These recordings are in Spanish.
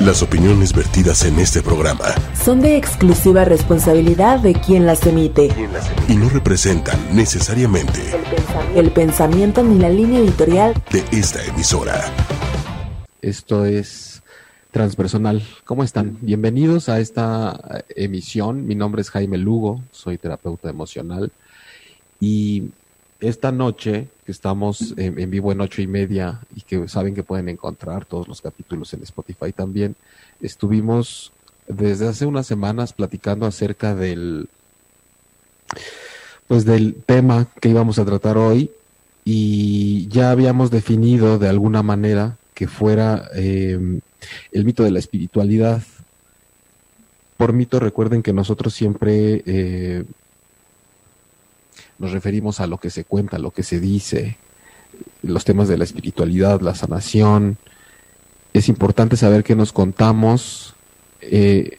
Las opiniones vertidas en este programa son de exclusiva responsabilidad de quien las emite y no representan necesariamente el pensamiento ni la línea editorial de esta emisora. Esto es transpersonal. ¿Cómo están? Bienvenidos a esta emisión. Mi nombre es Jaime Lugo, soy terapeuta emocional y esta noche, que estamos en, vivo en ocho y media y que saben que pueden encontrar todos los capítulos en Spotify también, estuvimos desde hace unas semanas platicando acerca del, pues del tema que íbamos a tratar hoy y ya habíamos definido de alguna manera que fuera em, el mito de la espiritualidad. Por mito recuerden que nosotros siempre eh, nos referimos a lo que se cuenta, lo que se dice, los temas de la espiritualidad, la sanación. Es importante saber que nos contamos eh,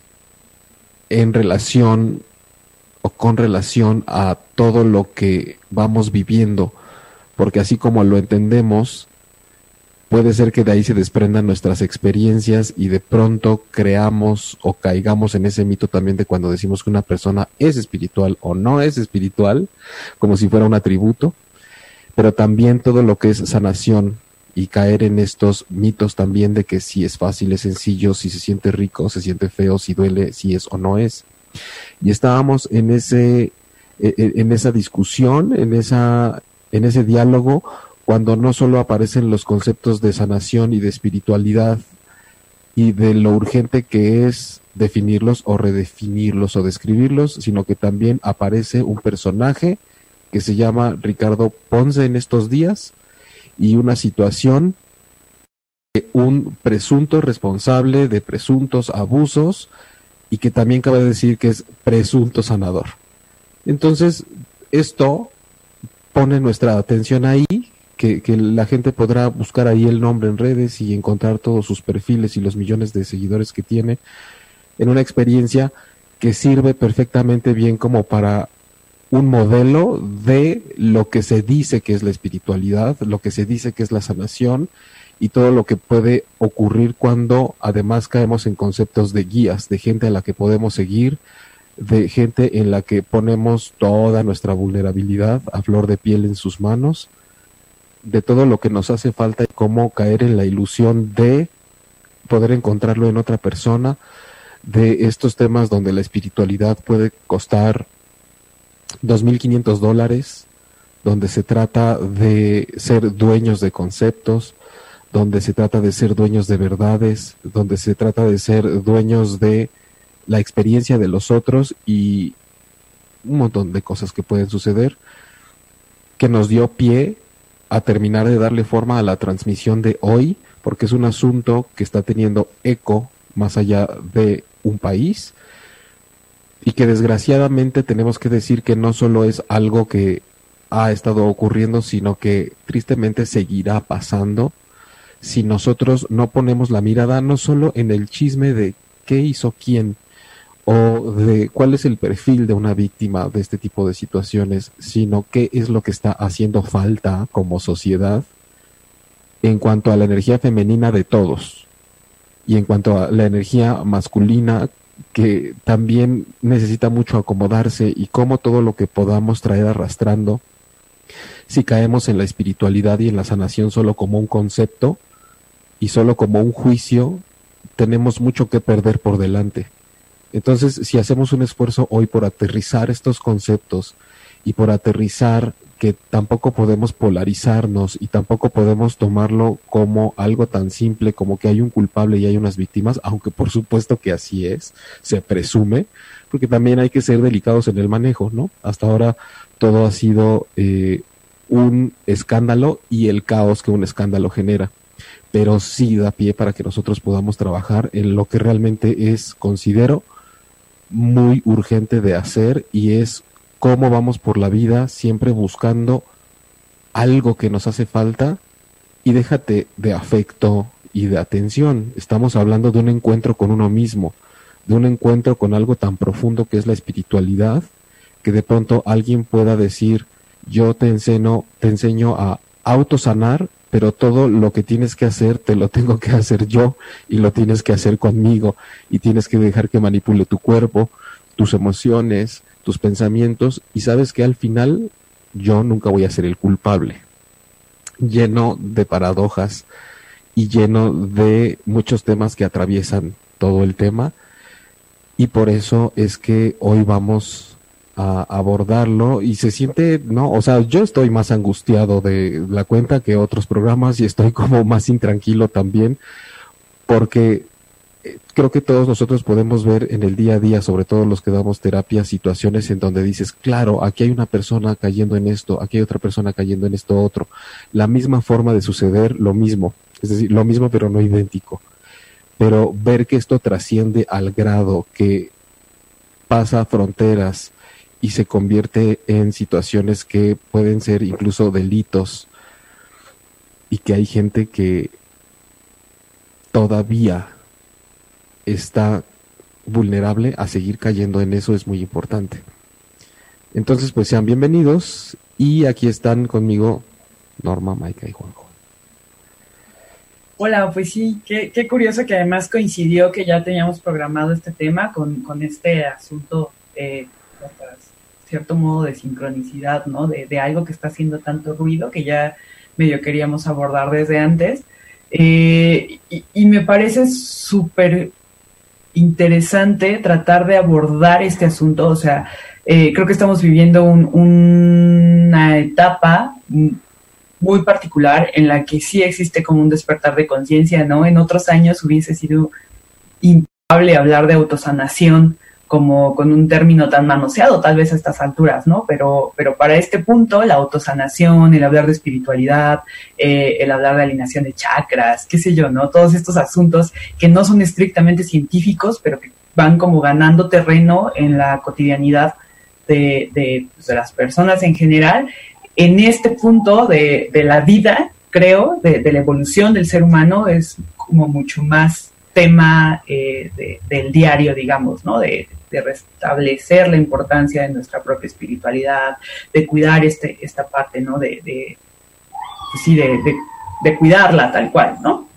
en relación o con relación a todo lo que vamos viviendo, porque así como lo entendemos, puede ser que de ahí se desprendan nuestras experiencias y de pronto creamos o caigamos en ese mito también de cuando decimos que una persona es espiritual o no es espiritual, como si fuera un atributo, pero también todo lo que es sanación y caer en estos mitos también de que si es fácil, es sencillo, si se siente rico, se siente feo, si duele, si es o no es. Y estábamos en ese e, e, en esa discusión, en esa en ese diálogo cuando no solo aparecen los conceptos de sanación y de espiritualidad y de lo urgente que es definirlos o redefinirlos o describirlos, sino que también aparece un personaje que se llama Ricardo Ponce en estos días y una situación de un presunto responsable de presuntos abusos y que también cabe decir que es presunto sanador. Entonces, esto pone nuestra atención ahí que, la gente podrá buscar ahí el nombre en redes y encontrar todos sus perfiles y los millones de seguidores que tiene en una experiencia que sirve perfectamente bien como para un modelo de lo que se dice que es la espiritualidad, lo que se dice que es la sanación y todo lo que puede ocurrir cuando además caemos en conceptos de guías, de gente a la que podemos seguir, de gente en la que ponemos toda nuestra vulnerabilidad a flor de piel en sus manos de todo lo que nos hace falta y cómo caer en la ilusión de poder encontrarlo en otra persona, de estos temas donde la espiritualidad puede costar 2.500 dólares, donde se trata de ser dueños de conceptos, donde se trata de ser dueños de verdades, donde se trata de ser dueños de la experiencia de los otros y un montón de cosas que pueden suceder, que nos dio pie a terminar de darle forma a la transmisión de hoy, porque es un asunto que está teniendo eco más allá de un país y que desgraciadamente tenemos que decir que no solo es algo que ha estado ocurriendo, sino que tristemente seguirá pasando. Si nosotros no ponemos la mirada no solo en el chisme de qué hizo quién, o de cuál es el perfil de una víctima de este tipo de situaciones, sino qué es lo que está haciendo falta como sociedad en cuanto a la energía femenina de todos y en cuanto a la energía masculina que también necesita mucho acomodarse y cómo todo lo que podamos traer arrastrando, si caemos en la espiritualidad y en la sanación solo como un concepto y solo como un juicio, tenemos mucho que perder por delante entonces, si hacemos un esfuerzo hoy por aterrizar estos conceptos y por aterrizar que tampoco podemos polarizarnos y tampoco podemos tomarlo como algo tan simple como que hay un culpable y hay unas víctimas, aunque por supuesto que así es, se presume, porque también hay que ser delicados en el manejo, ¿no? Hasta ahora todo ha sido eh, un escándalo y el caos que un escándalo genera pero sí da pie para que nosotros podamos trabajar en lo que realmente es, considero, muy urgente de hacer y es cómo vamos por la vida siempre buscando algo que nos hace falta y déjate de afecto y de atención. Estamos hablando de un encuentro con uno mismo, de un encuentro con algo tan profundo que es la espiritualidad, que de pronto alguien pueda decir, yo te enseño, te enseño a autosanar pero todo lo que tienes que hacer te lo tengo que hacer yo y lo tienes que hacer conmigo y tienes que dejar que manipule tu cuerpo, tus emociones, tus pensamientos y sabes que al final yo nunca voy a ser el culpable. Lleno de paradojas y lleno de muchos temas que atraviesan todo el tema y por eso es que hoy vamos a abordarlo y se siente, no, o sea, yo estoy más angustiado de la cuenta que otros programas y estoy como más intranquilo también porque eh, creo que todos nosotros podemos ver en el día a día, sobre todo los que damos terapia, situaciones en donde dices, claro, aquí hay una persona cayendo en esto, aquí hay otra persona cayendo en esto otro. La misma forma de suceder, lo mismo, es decir, lo mismo pero no idéntico. Pero ver que esto trasciende al grado que pasa fronteras, y se convierte en situaciones que pueden ser incluso delitos y que hay gente que todavía está vulnerable a seguir cayendo en eso es muy importante. Entonces, pues sean bienvenidos y aquí están conmigo Norma, Maika y Juanjo. Hola, pues sí, qué, curioso que además coincidió que ya teníamos programado este tema con, este asunto eh, cierto modo de sincronicidad, ¿no? De, algo que está haciendo tanto ruido que ya medio queríamos abordar desde antes. Eh, y, me parece súper interesante tratar de abordar este asunto, o sea, eh, creo que estamos viviendo una etapa muy particular en la que sí existe como un despertar de conciencia, ¿no? En otros años hubiese sido improbable hablar de autosanación, como con un término tan manoseado tal vez a estas alturas, ¿no? Pero, pero para este punto, la autosanación, el hablar de espiritualidad, eh, el hablar de alineación de chakras, qué sé yo, ¿no? Todos estos asuntos que no son estrictamente científicos, pero que van como ganando terreno en la cotidianidad de, de, pues, las personas en general. En este punto de, de la vida, creo, de, de la evolución del ser humano, es como mucho más tema eh, del diario, digamos, ¿no? De, de restablecer la importancia de nuestra propia espiritualidad, de cuidar este, esta parte, ¿no? De, sí, de, de, cuidarla tal cual, ¿no?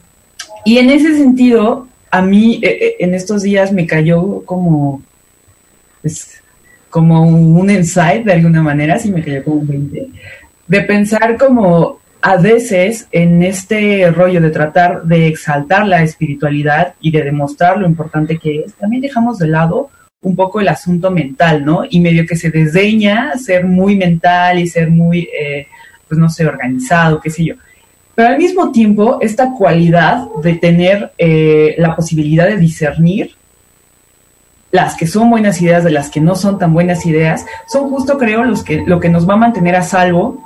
Y en ese sentido, a mí eh, eh, en estos días me cayó como, pues, como un insight de alguna manera, sí me cayó como un 20, de pensar como a veces en este rollo de tratar de exaltar la espiritualidad y de demostrar lo importante que es, también dejamos de lado un poco el asunto mental, ¿no? Y medio que se desdeña ser muy mental y ser muy, eh, pues no sé, organizado, qué sé yo. Pero al mismo tiempo, esta cualidad de tener eh, la posibilidad de discernir las que son buenas ideas de las que no son tan buenas ideas, son justo, creo, los que, lo que nos va a mantener a salvo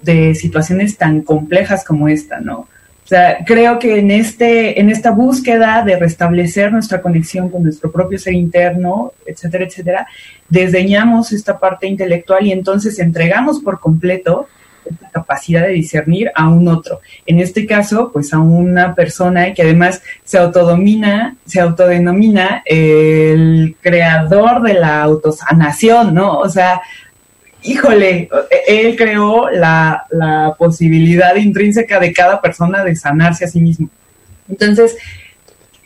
de situaciones tan complejas como esta, ¿no? O sea, creo que en, este, en esta búsqueda de restablecer nuestra conexión con nuestro propio ser interno, etcétera, etcétera, desdeñamos esta parte intelectual y entonces entregamos por completo esta capacidad de discernir a un otro. En este caso, pues a una persona que además se autodomina, se autodenomina el creador de la autosanación, ¿no? O sea, híjole, él creó la, posibilidad intrínseca de cada persona de sanarse a sí mismo. Entonces,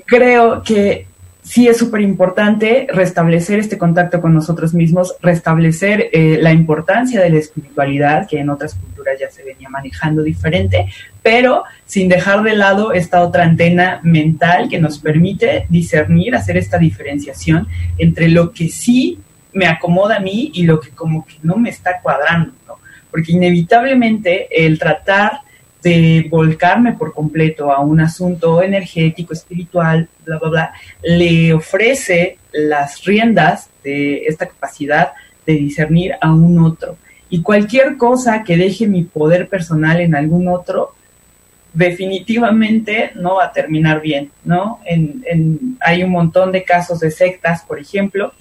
creo que sí es súper importante restablecer este contacto con nosotros mismos, restablecer eh, la importancia de la espiritualidad, que en otras culturas ya se venía manejando diferente, pero sin dejar de lado esta otra antena mental que nos permite discernir, hacer esta diferenciación entre lo que sí me acomoda a mí y lo que como que no me está cuadrando, ¿no? Porque inevitablemente el tratar de volcarme por completo a un asunto energético, espiritual, bla, bla, bla, le ofrece las riendas de esta capacidad de discernir a un otro. Y cualquier cosa que deje mi poder personal en algún otro, definitivamente no va a terminar bien, ¿no? En, hay un montón de casos de sectas, por ejemplo,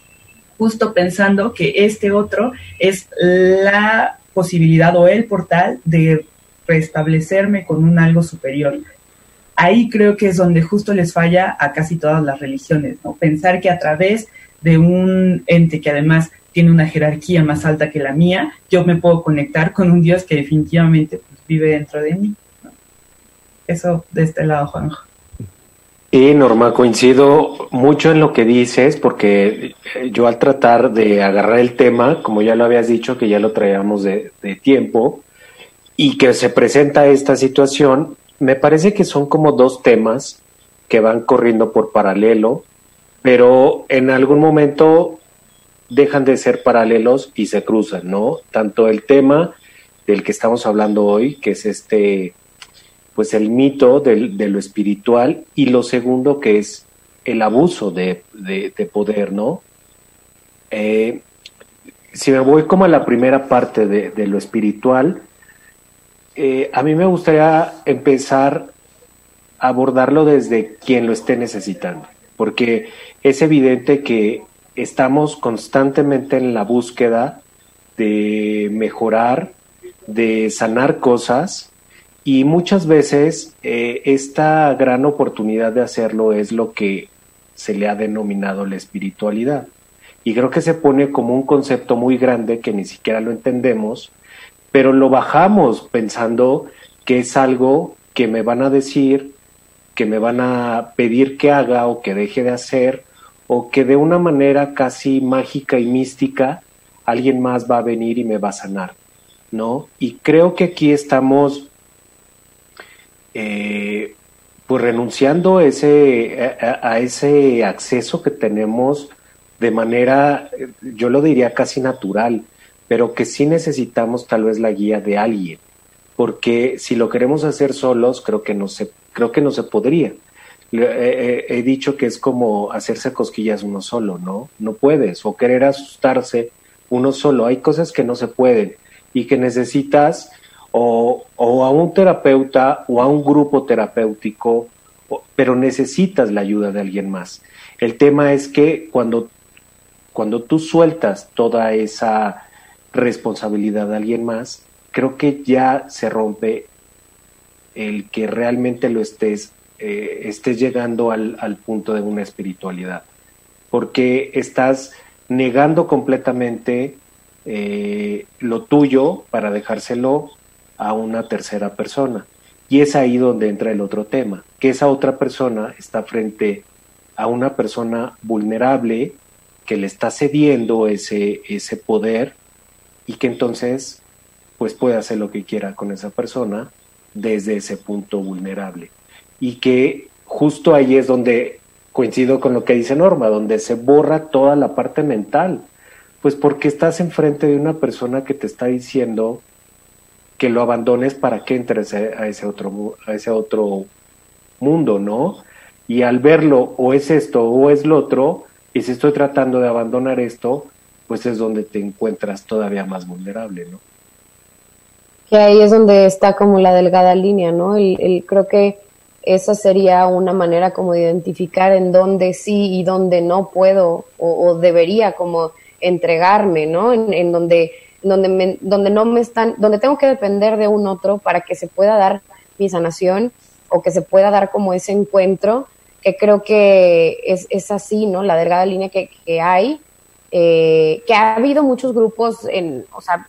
justo pensando que este otro es la posibilidad o el portal de restablecerme con un algo superior. Ahí creo que es donde justo les falla a casi todas las religiones, ¿no? Pensar que a través de un ente que además tiene una jerarquía más alta que la mía, yo me puedo conectar con un Dios que definitivamente pues, vive dentro de mí. Eso de este lado, Juanjo. Y Norma, coincido mucho en lo que dices, porque eh, yo al tratar de agarrar el tema, como ya lo habías dicho, que ya lo traíamos de, de tiempo, y que se presenta esta situación, me parece que son como dos temas que van corriendo por paralelo, pero en algún momento dejan de ser paralelos y se cruzan, ¿no? Tanto el tema del que estamos hablando hoy, que es este pues el mito de lo espiritual y lo segundo que es el abuso de, poder, ¿no? Eh, si me voy como a la primera parte de, lo espiritual, eh, a mí me gustaría empezar a abordarlo desde quien lo esté necesitando, porque es evidente que estamos constantemente en la búsqueda de mejorar, de sanar cosas, y muchas veces eh, esta gran oportunidad de hacerlo es lo que se le ha denominado la espiritualidad. Y creo que se pone como un concepto muy grande que ni siquiera lo entendemos, pero lo bajamos pensando que es algo que me van a decir, que me van a pedir que haga o que deje de hacer, o que de una manera casi mágica y mística alguien más va a venir y me va a sanar, ¿no? Y creo que aquí estamos eh, pues renunciando ese, a, ese acceso que tenemos de manera, yo lo diría casi natural, pero que sí necesitamos tal vez la guía de alguien, porque si lo queremos hacer solos, creo que no se, creo que no se podría. he dicho que es como hacerse cosquillas uno solo, ¿no? No puedes, o querer asustarse uno solo. Hay cosas que no se pueden y que necesitas o, a un terapeuta o a un grupo terapéutico, pero necesitas la ayuda de alguien más. El tema es que cuando, cuando tú sueltas toda esa responsabilidad de alguien más, creo que ya se rompe el que realmente lo estés, eh, estés llegando al, al punto de una espiritualidad, porque estás negando completamente eh, lo tuyo para dejárselo a una tercera persona. Y es ahí donde entra el otro tema, que esa otra persona está frente a una persona vulnerable que le está cediendo ese, ese poder y que entonces pues puede hacer lo que quiera con esa persona desde ese punto vulnerable. Y que justo ahí es donde coincido con lo que dice Norma, donde se borra toda la parte mental. Pues porque estás enfrente de una persona que te está diciendo que lo abandones para que entres a ese otro, a ese otro mundo, ¿no? Y al verlo, o es esto o es lo otro, y si estoy tratando de abandonar esto, pues es donde te encuentras todavía más vulnerable, ¿no? Que ahí es donde está como la delgada línea, ¿no? Creo que esa sería una manera como de identificar en dónde sí y dónde no puedo o, debería como entregarme, ¿no? En, en donde donde, donde no me están, donde tengo que depender de un otro para que se pueda dar mi sanación o que se pueda dar como ese encuentro, que creo que es, es así, ¿no? La delgada línea que, que hay, eh, que ha habido muchos grupos en, o sea,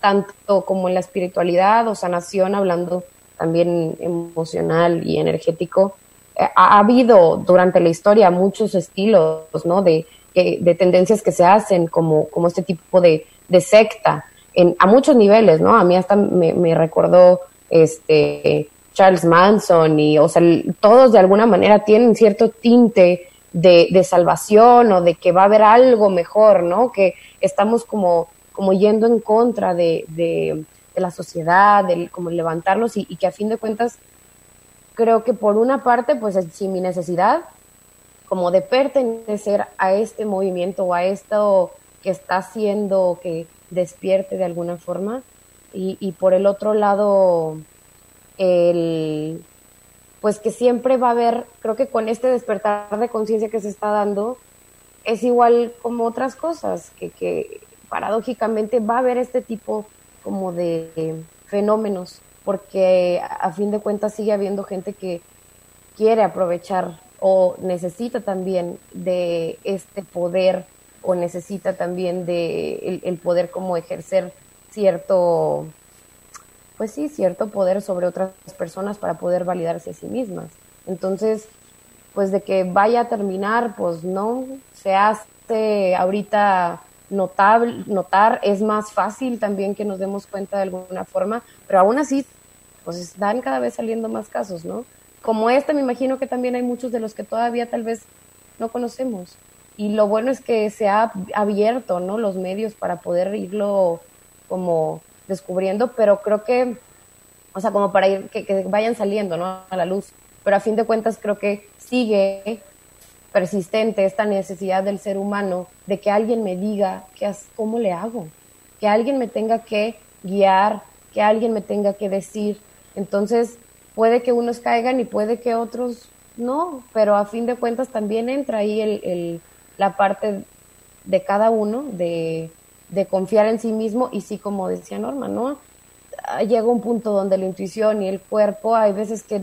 tanto como en la espiritualidad o sanación, hablando también emocional y energético, ha, habido durante la historia muchos estilos, ¿no? De, de tendencias que se hacen como, como este tipo de, de secta en, a muchos niveles, ¿no? A mí hasta me, recordó este Charles Manson y, o sea, todos de alguna manera tienen cierto tinte de, salvación o de que va a haber algo mejor, ¿no? Que estamos como, como yendo en contra de, de, la sociedad, de como levantarlos y, que a fin de cuentas creo que por una parte, pues sin mi necesidad como de pertenecer a este movimiento o a esto que está haciendo que despierte de alguna forma. Y, por el otro lado, el, pues que siempre va a haber, creo que con este despertar de conciencia que se está dando, es igual como otras cosas, que, que paradójicamente va a haber este tipo como de fenómenos, porque a fin de cuentas sigue habiendo gente que quiere aprovechar o necesita también de este poder o necesita también de el, poder como ejercer cierto pues sí, cierto poder sobre otras personas para poder validarse a sí mismas. Entonces, pues de que vaya a terminar, pues no, se hace ahorita notable, notar, es más fácil también que nos demos cuenta de alguna forma, pero aún así, pues están cada vez saliendo más casos, ¿no? Como este, me imagino que también hay muchos de los que todavía tal vez no conocemos. Y lo bueno es que se ha abierto, ¿no? Los medios para poder irlo como descubriendo, pero creo que, o sea, como para ir, que, que vayan saliendo, ¿no? A la luz. Pero a fin de cuentas creo que sigue persistente esta necesidad del ser humano de que alguien me diga qué, cómo le hago, que alguien me tenga que guiar, que alguien me tenga que decir. Entonces, puede que unos caigan y puede que otros no, pero a fin de cuentas también entra ahí el, el, la parte de cada uno de, de confiar en sí mismo y sí, como decía Norma, ¿no? Llega un punto donde la intuición y el cuerpo, hay veces que,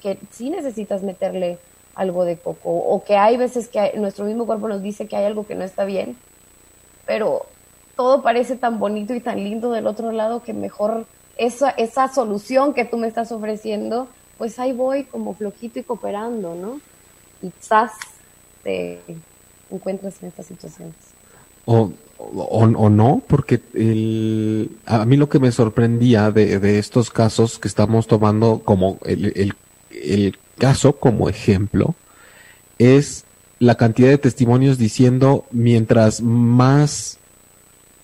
que sí necesitas meterle algo de coco o que hay veces que nuestro mismo cuerpo nos dice que hay algo que no está bien, pero todo parece tan bonito y tan lindo del otro lado que mejor esa, esa solución que tú me estás ofreciendo, pues ahí voy como flojito y cooperando, ¿no? Y quizás te encuentras en estas situaciones. O, o, no, porque el, a mí lo que me sorprendía de, de estos casos que estamos tomando como el, el, el, caso como ejemplo es la cantidad de testimonios diciendo mientras más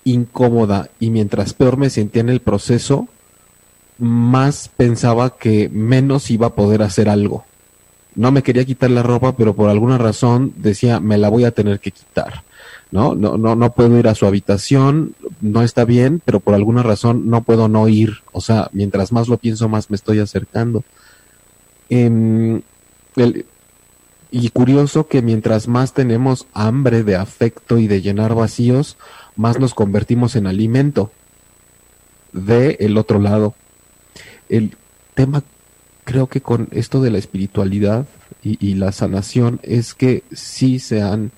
incómoda y mientras peor me sentía en el proceso, más pensaba que menos iba a poder hacer algo. No me quería quitar la ropa, pero por alguna razón decía, me la voy a tener que quitar. ¿no? No, no, no puedo ir a su habitación, no está bien, pero por alguna razón no puedo no ir. O sea, mientras más lo pienso, más me estoy acercando. El, y curioso que mientras más tenemos hambre de afecto y de llenar vacíos, más nos convertimos en alimento de el otro lado. El tema creo que con esto de la espiritualidad y, la sanación es que sí se han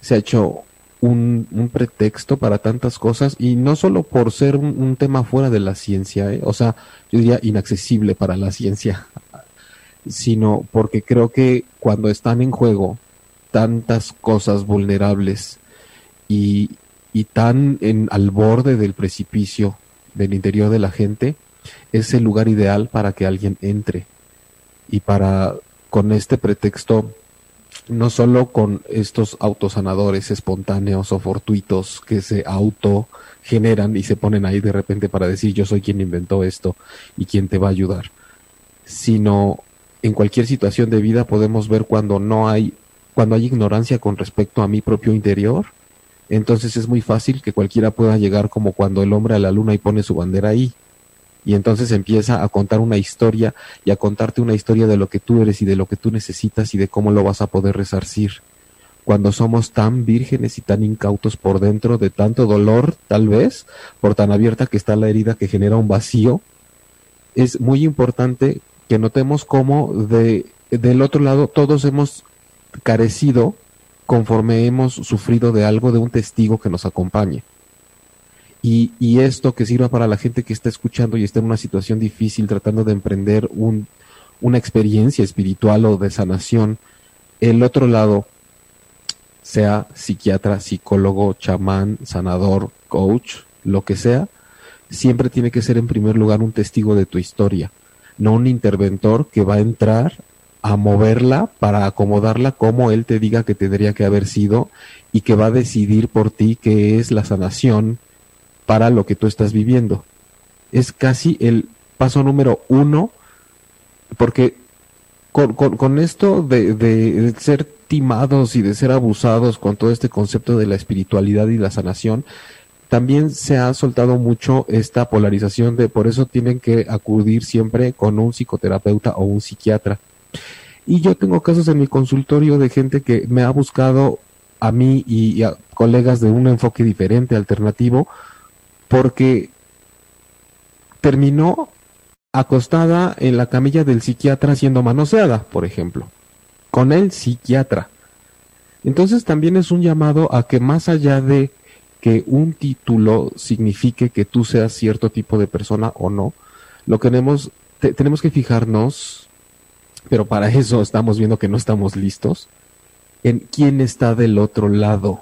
se ha hecho un, pretexto para tantas cosas y no solo por ser un, un tema fuera de la ciencia, ¿eh? o sea, yo diría inaccesible para la ciencia, sino porque creo que cuando están en juego tantas cosas vulnerables y, y tan en, al borde del precipicio del interior de la gente, es el lugar ideal para que alguien entre. Y para con este pretexto no solo con estos autosanadores espontáneos o fortuitos que se auto generan y se ponen ahí de repente para decir yo soy quien inventó esto y quien te va a ayudar, sino en cualquier situación de vida podemos ver cuando no hay cuando hay ignorancia con respecto a mi propio interior, entonces es muy fácil que cualquiera pueda llegar como cuando el hombre a la luna y pone su bandera ahí. Y entonces empieza a contar una historia y a contarte una historia de lo que tú eres y de lo que tú necesitas y de cómo lo vas a poder resarcir. Cuando somos tan vírgenes y tan incautos por dentro de tanto dolor, tal vez, por tan abierta que está la herida que genera un vacío, es muy importante que notemos cómo de, del otro lado todos hemos carecido conforme hemos sufrido de algo de un testigo que nos acompañe. Y, y, esto que sirva para la gente que está escuchando y está en una situación difícil tratando de emprender un, una experiencia espiritual o de sanación, el otro lado, sea psiquiatra, psicólogo, chamán, sanador, coach, lo que sea, siempre tiene que ser en primer lugar un testigo de tu historia, no un interventor que va a entrar a moverla para acomodarla como él te diga que tendría que haber sido y que va a decidir por ti qué es la sanación para lo que tú estás viviendo. Es casi el paso número uno, porque con, con, con esto de, de, ser timados y de ser abusados con todo este concepto de la espiritualidad y la sanación, también se ha soltado mucho esta polarización de por eso tienen que acudir siempre con un psicoterapeuta o un psiquiatra y yo tengo casos en mi consultorio de gente que me ha buscado a mí y, a colegas de un enfoque diferente, alternativo, porque terminó acostada en la camilla del psiquiatra siendo manoseada, por ejemplo, con el psiquiatra. Entonces también es un llamado a que más allá de que un título signifique que tú seas cierto tipo de persona o no. Lo que tenemos, tenemos que fijarnos, pero para eso estamos viendo que no estamos listos, en quién está del otro lado,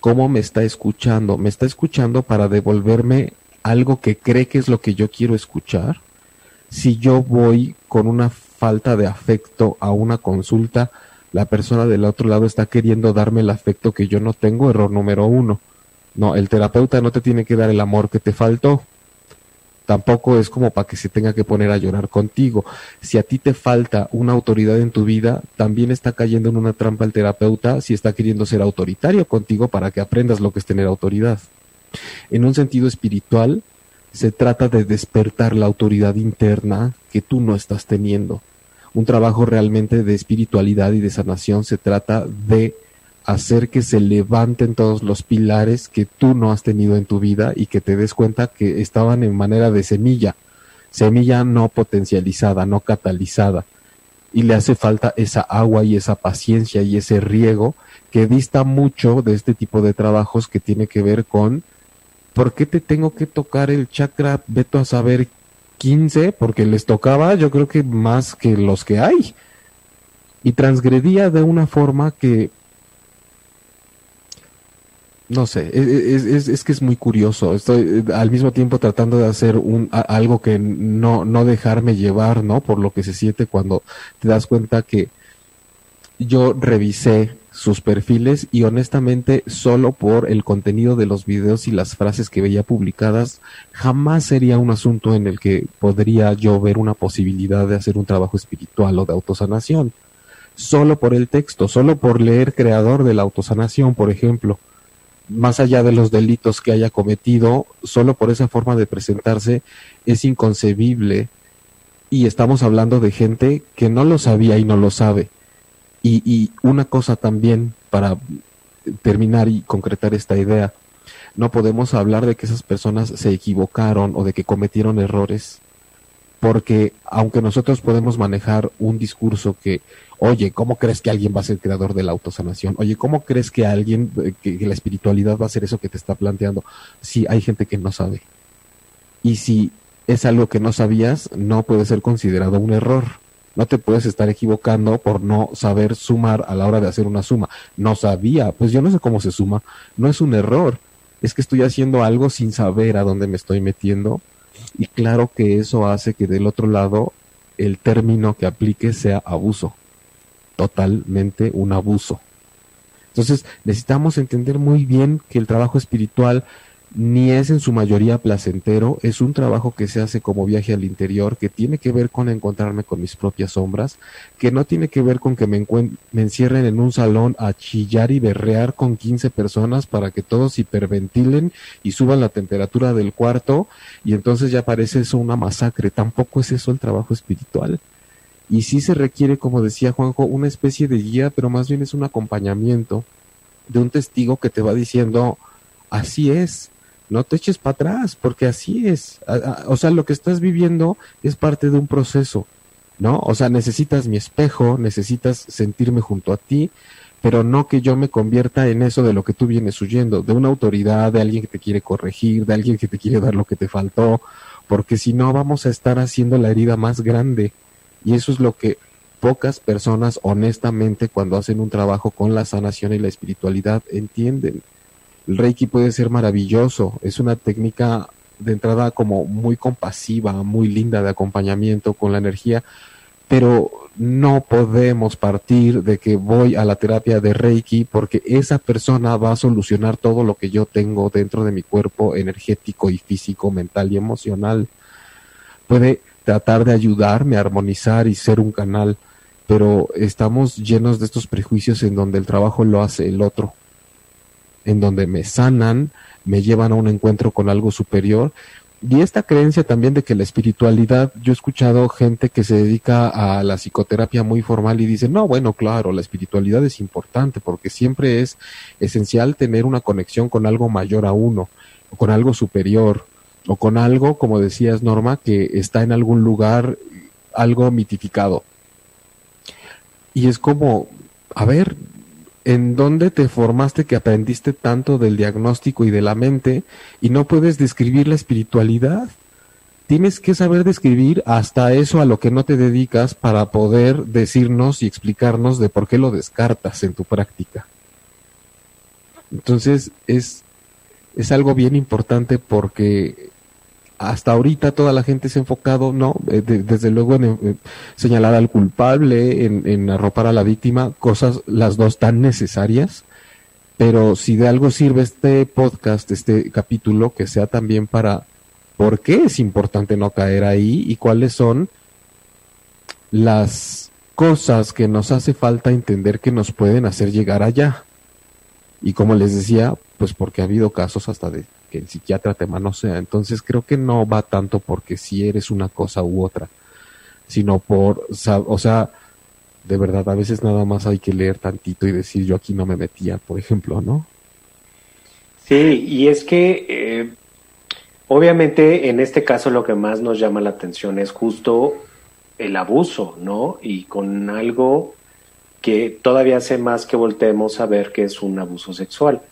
cómo me está escuchando. ¿Me está escuchando para devolverme algo que cree que es lo que yo quiero escuchar? Si yo voy con una falta de afecto a una consulta, la persona del otro lado está queriendo darme el afecto que yo no tengo, error número uno. No, el terapeuta no te tiene que dar el amor que te faltó. Tampoco es como para que se tenga que poner a llorar contigo. Si a ti te falta una autoridad en tu vida, también está cayendo en una trampa el terapeuta si está queriendo ser autoritario contigo para que aprendas lo que es tener autoridad. En un sentido espiritual, se trata de despertar la autoridad interna que tú no estás teniendo. Un trabajo realmente de espiritualidad y de sanación se trata de hacer que se levanten todos los pilares que tú no has tenido en tu vida y que te des cuenta que estaban en manera de semilla, semilla no potencializada, no catalizada. Y le hace falta esa agua y esa paciencia y ese riego que dista mucho de este tipo de trabajos que tiene que ver con ¿por qué te tengo que tocar el chakra, veto a saber 15? Porque les tocaba yo creo que más que los que hay. Y transgredía de una forma que no sé, es, que es muy curioso. Estoy eh, al mismo tiempo tratando de hacer un, algo que no, no dejarme llevar, ¿no? Por lo que se siente cuando te das cuenta que yo revisé sus perfiles y honestamente solo por el contenido de los videos y las frases que veía publicadas jamás sería un asunto en el que podría yo ver una posibilidad de hacer un trabajo espiritual o de autosanación. Solo por el texto, solo por leer creador de la autosanación, por ejemplo más allá de los delitos que haya cometido, solo por esa forma de presentarse es inconcebible. Y estamos hablando de gente que no lo sabía y no lo sabe. Y, y una cosa también para terminar y concretar esta idea, no podemos hablar de que esas personas se equivocaron o de que cometieron errores, porque aunque nosotros podemos manejar un discurso que Oye, ¿cómo crees que alguien va a ser creador de la autosanación? Oye, ¿cómo crees que alguien, eh, que, la espiritualidad va a ser eso que te está planteando? Si hay gente que no sabe. Y si es algo que no sabías, no puede ser considerado un error. No te puedes estar equivocando por no saber sumar a la hora de hacer una suma. No sabía, pues yo no sé cómo se suma. No es un error. Es que estoy haciendo algo sin saber a dónde me estoy metiendo. Y claro que eso hace que del otro lado el término que aplique sea abuso totalmente un abuso. Entonces necesitamos entender muy bien que el trabajo espiritual ni es en su mayoría placentero, es un trabajo que se hace como viaje al interior, que tiene que ver con encontrarme con mis propias sombras, que no tiene que ver con que me, me encierren en un salón a chillar y berrear con 15 personas para que todos hiperventilen y suban la temperatura del cuarto y entonces ya parece eso una masacre. Tampoco es eso el trabajo espiritual y sí se requiere, como decía Juanjo, una especie de guía, pero más bien es un acompañamiento de un testigo que te va diciendo, así es, no te eches para atrás, porque así es. O sea, lo que estás viviendo es parte de un proceso, ¿no? O sea, necesitas mi espejo, necesitas sentirme junto a ti, pero no que yo me convierta en eso de lo que tú vienes huyendo, de una autoridad, de alguien que te quiere corregir, de alguien que te quiere dar lo que te faltó, porque si no vamos a estar haciendo la herida más grande y eso es lo que pocas personas honestamente cuando hacen un trabajo con la sanación y la espiritualidad entienden. El Reiki puede ser maravilloso, es una técnica de entrada como muy compasiva, muy linda de acompañamiento con la energía, pero no podemos partir de que voy a la terapia de Reiki porque esa persona va a solucionar todo lo que yo tengo dentro de mi cuerpo energético y físico, mental y emocional. Puede tratar de ayudarme a armonizar y ser un canal, pero estamos llenos de estos prejuicios en donde el trabajo lo hace el otro, en donde me sanan, me llevan a un encuentro con algo superior. Y esta creencia también de que la espiritualidad, yo he escuchado gente que se dedica a la psicoterapia muy formal y dice, no, bueno, claro, la espiritualidad es importante porque siempre es esencial tener una conexión con algo mayor a uno, con algo superior, o con algo, como decías Norma, que está en algún lugar algo mitificado. Y es como, a ver, en dónde te formaste que aprendiste tanto del diagnóstico y de la mente y no puedes describir la espiritualidad. Tienes que saber describir hasta eso a lo que no te dedicas para poder decirnos y explicarnos de por qué lo descartas en tu práctica. Entonces es, es algo bien importante porque hasta ahorita toda la gente se ha enfocado, no, eh, desde luego en, señalar al culpable, en, en, arropar a la víctima, cosas las dos tan necesarias, pero si de algo sirve este podcast, este capítulo, que sea también para por qué es importante no caer ahí y cuáles son las cosas que nos hace falta entender que nos pueden hacer llegar allá. Y como les decía, pues porque ha habido casos hasta de que el psiquiatra te manosea. Entonces creo que no va tanto porque si eres una cosa u otra, sino por, o sea, de verdad, a veces nada más hay que leer tantito y decir yo aquí no me metía, por ejemplo, ¿no? Sí, y es que eh, obviamente en este caso lo que más nos llama la atención es justo el abuso, ¿no? Y con algo que todavía hace más que volteemos a ver que es un abuso sexual.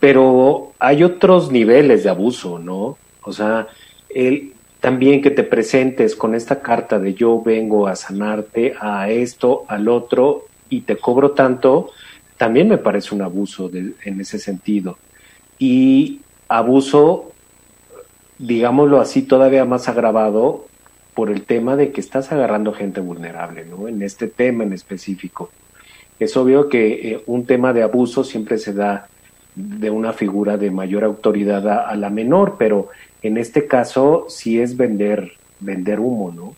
Pero hay otros niveles de abuso, ¿no? O sea, el, también que te presentes con esta carta de yo vengo a sanarte a esto, al otro, y te cobro tanto, también me parece un abuso en ese sentido. Y abuso, digámoslo así, todavía más agravado por el tema de que estás agarrando gente vulnerable, ¿no? En este tema en específico. Es obvio que eh, un tema de abuso siempre se da de una figura de mayor autoridad a, la menor, pero en este caso sí es vender, vender humo, ¿no?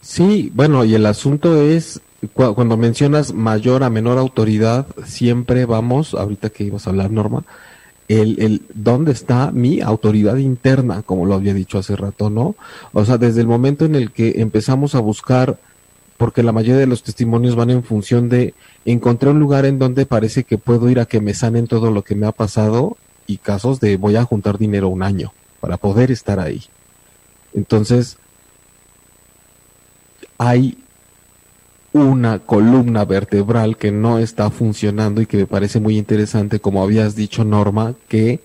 Sí, bueno, y el asunto es, cuando mencionas mayor a menor autoridad, siempre vamos, ahorita que ibas a hablar, Norma, el, el dónde está mi autoridad interna, como lo había dicho hace rato, ¿no? O sea, desde el momento en el que empezamos a buscar, porque la mayoría de los testimonios van en función de encontré un lugar en donde parece que puedo ir a que me sanen todo lo que me ha pasado y casos de voy a juntar dinero un año para poder estar ahí. Entonces, hay una columna vertebral que no está funcionando y que me parece muy interesante, como habías dicho Norma, que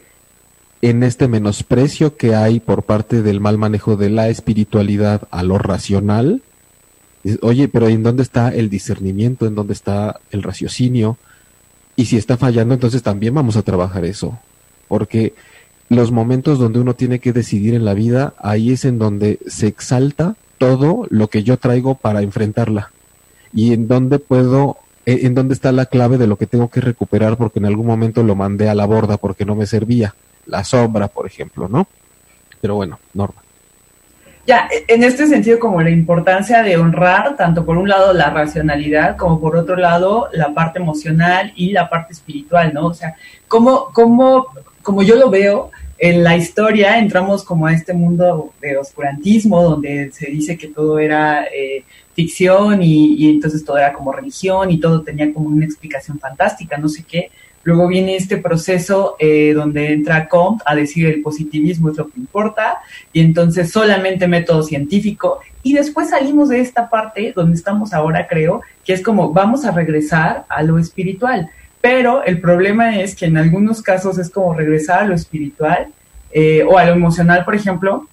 en este menosprecio que hay por parte del mal manejo de la espiritualidad a lo racional, oye, pero ¿en dónde está el discernimiento? ¿En dónde está el raciocinio? Y si está fallando, entonces también vamos a trabajar eso. Porque los momentos donde uno tiene que decidir en la vida, ahí es en donde se exalta todo lo que yo traigo para enfrentarla. Y en dónde puedo, eh, en dónde está la clave de lo que tengo que recuperar porque en algún momento lo mandé a la borda porque no me servía. La sombra, por ejemplo, ¿no? Pero bueno, Norma ya, en este sentido, como la importancia de honrar, tanto por un lado la racionalidad, como por otro lado la parte emocional y la parte espiritual, ¿no? O sea, como, como, como yo lo veo, en la historia entramos como a este mundo de oscurantismo, donde se dice que todo era eh, ficción y, y entonces todo era como religión y todo tenía como una explicación fantástica, no sé qué Luego viene este proceso eh, donde entra Comte a decir el positivismo es lo que importa y entonces solamente método científico. Y después salimos de esta parte donde estamos ahora creo que es como vamos a regresar a lo espiritual. Pero el problema es que en algunos casos es como regresar a lo espiritual eh, o a lo emocional por ejemplo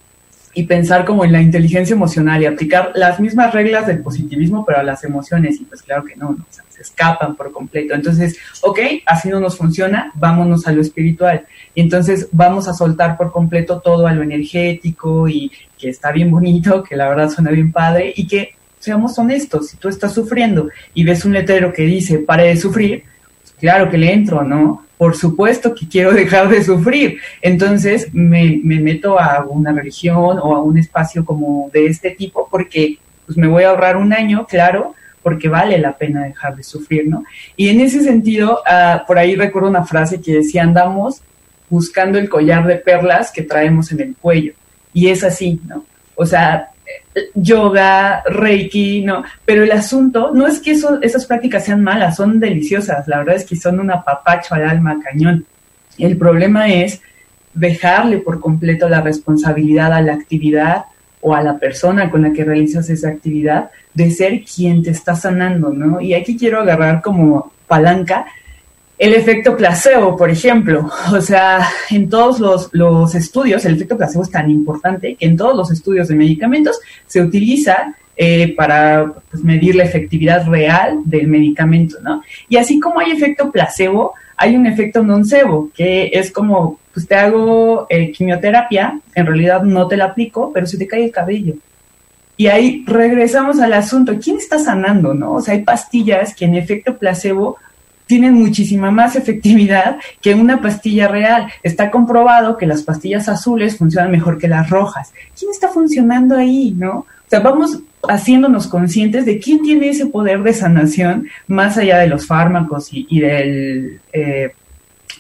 y pensar como en la inteligencia emocional y aplicar las mismas reglas del positivismo pero a las emociones y pues claro que no, no escapan por completo. Entonces, ok, así no nos funciona, vámonos a lo espiritual. Y entonces vamos a soltar por completo todo a lo energético y que está bien bonito, que la verdad suena bien padre y que seamos honestos, si tú estás sufriendo y ves un letrero que dice pare de sufrir, pues claro que le entro, ¿no? Por supuesto que quiero dejar de sufrir. Entonces me, me meto a una religión o a un espacio como de este tipo porque pues me voy a ahorrar un año, claro, porque vale la pena dejar de sufrir, ¿no? Y en ese sentido, uh, por ahí recuerdo una frase que decía, andamos buscando el collar de perlas que traemos en el cuello. Y es así, ¿no? O sea, yoga, reiki, ¿no? Pero el asunto no es que eso, esas prácticas sean malas, son deliciosas, la verdad es que son un apapacho al alma cañón. El problema es dejarle por completo la responsabilidad a la actividad o a la persona con la que realizas esa actividad de ser quien te está sanando, ¿no? Y aquí quiero agarrar como palanca el efecto placebo, por ejemplo. O sea, en todos los, los, estudios, el efecto placebo es tan importante que en todos los estudios de medicamentos se utiliza eh, para pues, medir la efectividad real del medicamento, ¿no? Y así como hay efecto placebo, hay un efecto nocebo, que es como, pues te hago eh, quimioterapia, en realidad no te la aplico, pero se te cae el cabello. Y ahí regresamos al asunto, ¿quién está sanando, no? O sea, hay pastillas que en efecto placebo tienen muchísima más efectividad que una pastilla real. Está comprobado que las pastillas azules funcionan mejor que las rojas. ¿Quién está funcionando ahí, no? O sea, vamos haciéndonos conscientes de quién tiene ese poder de sanación más allá de los fármacos y, del eh,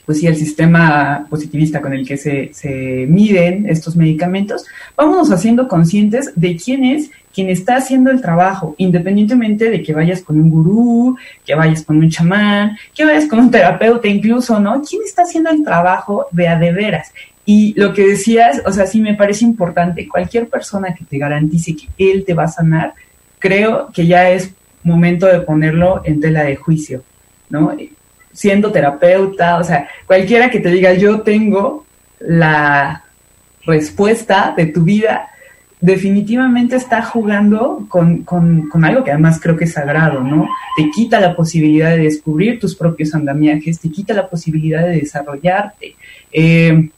pues el sistema positivista con el que se, se miden estos medicamentos, vámonos haciendo conscientes de quién es quien está haciendo el trabajo, independientemente de que vayas con un gurú, que vayas con un chamán, que vayas con un terapeuta incluso, ¿no? ¿Quién está haciendo el trabajo de a de veras? Y lo que decías, o sea, sí me parece importante, cualquier persona que te garantice que él te va a sanar, creo que ya es momento de ponerlo en tela de juicio, ¿no? Siendo terapeuta, o sea, cualquiera que te diga, yo tengo la respuesta de tu vida, definitivamente está jugando con, con, algo que además creo que es sagrado, ¿no? Te quita la posibilidad de descubrir tus propios andamiajes, te quita la posibilidad de desarrollarte. Eh,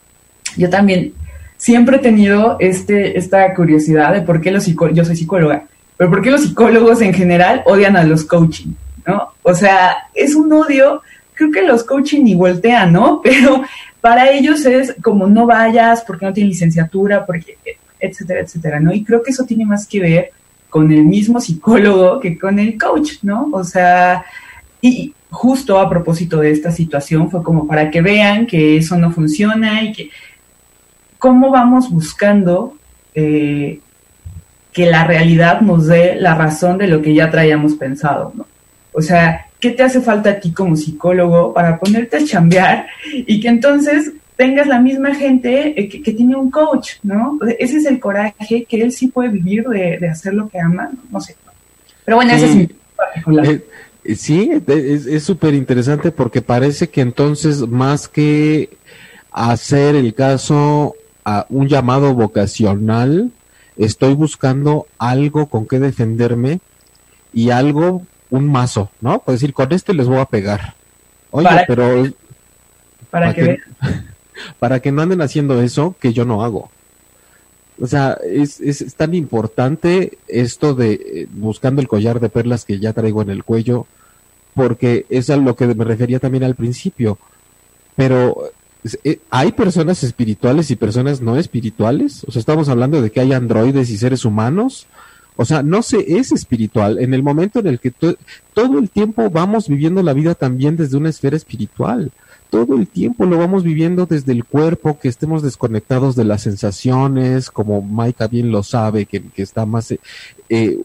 yo también siempre he tenido este, esta curiosidad de por qué los psicólogos, yo soy psicóloga, pero por qué los psicólogos en general odian a los coaching, ¿no? O sea, es un odio, creo que los coaching ni voltean, ¿no? Pero para ellos es como no vayas porque no tienes licenciatura, porque etcétera, etcétera, ¿no? Y creo que eso tiene más que ver con el mismo psicólogo que con el coach, ¿no? O sea, y justo a propósito de esta situación fue como para que vean que eso no funciona y que cómo vamos buscando eh, que la realidad nos dé la razón de lo que ya traíamos pensado, ¿no? O sea, ¿qué te hace falta a ti como psicólogo para ponerte a chambear y que entonces tengas la misma gente eh, que, tiene un coach, ¿no? Ese es el coraje que él sí puede vivir de, hacer lo que ama, no sé. Pero bueno, ese es mi particular. Eh, sí, es súper interesante porque parece que entonces más que hacer el caso a un llamado vocacional, estoy buscando algo con que defenderme y algo, un mazo, ¿no? Puedo decir, con este les voy a pegar. Oye, pero... Para, que, para que no anden haciendo eso que yo no hago. O sea, es, es, tan importante esto de eh, buscando el collar de perlas que ya traigo en el cuello, porque es a lo que me refería también al principio. Pero eh, ¿Hay personas espirituales y personas no espirituales? O sea, estamos hablando de que hay androides y seres humanos. O sea, no se es espiritual. En el momento en el que todo el tiempo vamos viviendo la vida también desde una esfera espiritual todo el tiempo lo vamos viviendo desde el cuerpo, que estemos desconectados de las sensaciones, como Maika bien lo sabe, que, está más eh, eh,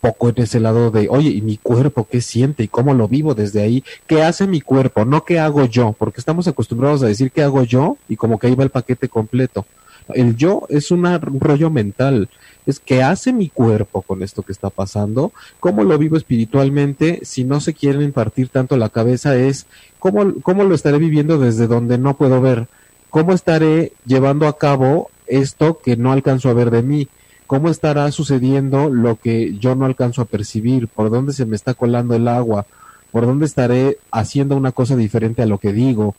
poco en ese lado de, oye, ¿y mi cuerpo qué siente y cómo lo vivo desde ahí? ¿Qué hace mi cuerpo? No qué hago yo, porque estamos acostumbrados a decir qué hago yo y como que ahí va el paquete completo. El yo es un rollo mental es qué hace mi cuerpo con esto que está pasando, cómo lo vivo espiritualmente, si no se quieren impartir tanto la cabeza es cómo, cómo lo estaré viviendo desde donde no puedo ver, cómo estaré llevando a cabo esto que no alcanzo a ver de mí, cómo estará sucediendo lo que yo no alcanzo a percibir, por dónde se me está colando el agua, por dónde estaré haciendo una cosa diferente a lo que digo,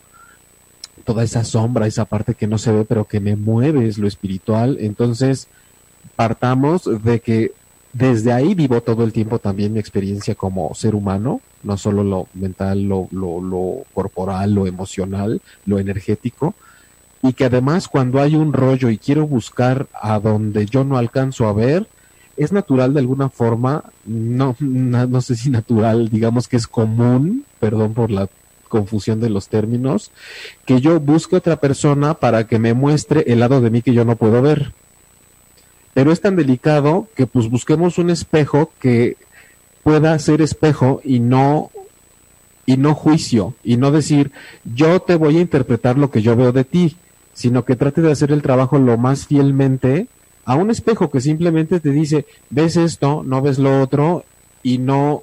toda esa sombra, esa parte que no se ve pero que me mueve es lo espiritual, entonces partamos de que desde ahí vivo todo el tiempo también mi experiencia como ser humano, no solo lo mental, lo, lo, corporal, lo emocional, lo energético, y que además cuando hay un rollo y quiero buscar a donde yo no alcanzo a ver, es natural de alguna forma, no, no, sé si natural, digamos que es común, perdón por la confusión de los términos, que yo busque otra persona para que me muestre el lado de mí que yo no puedo ver pero es tan delicado que pues busquemos un espejo que pueda ser espejo y no y no juicio y no decir yo te voy a interpretar lo que yo veo de ti, sino que trate de hacer el trabajo lo más fielmente a un espejo que simplemente te dice, ves esto, no ves lo otro y no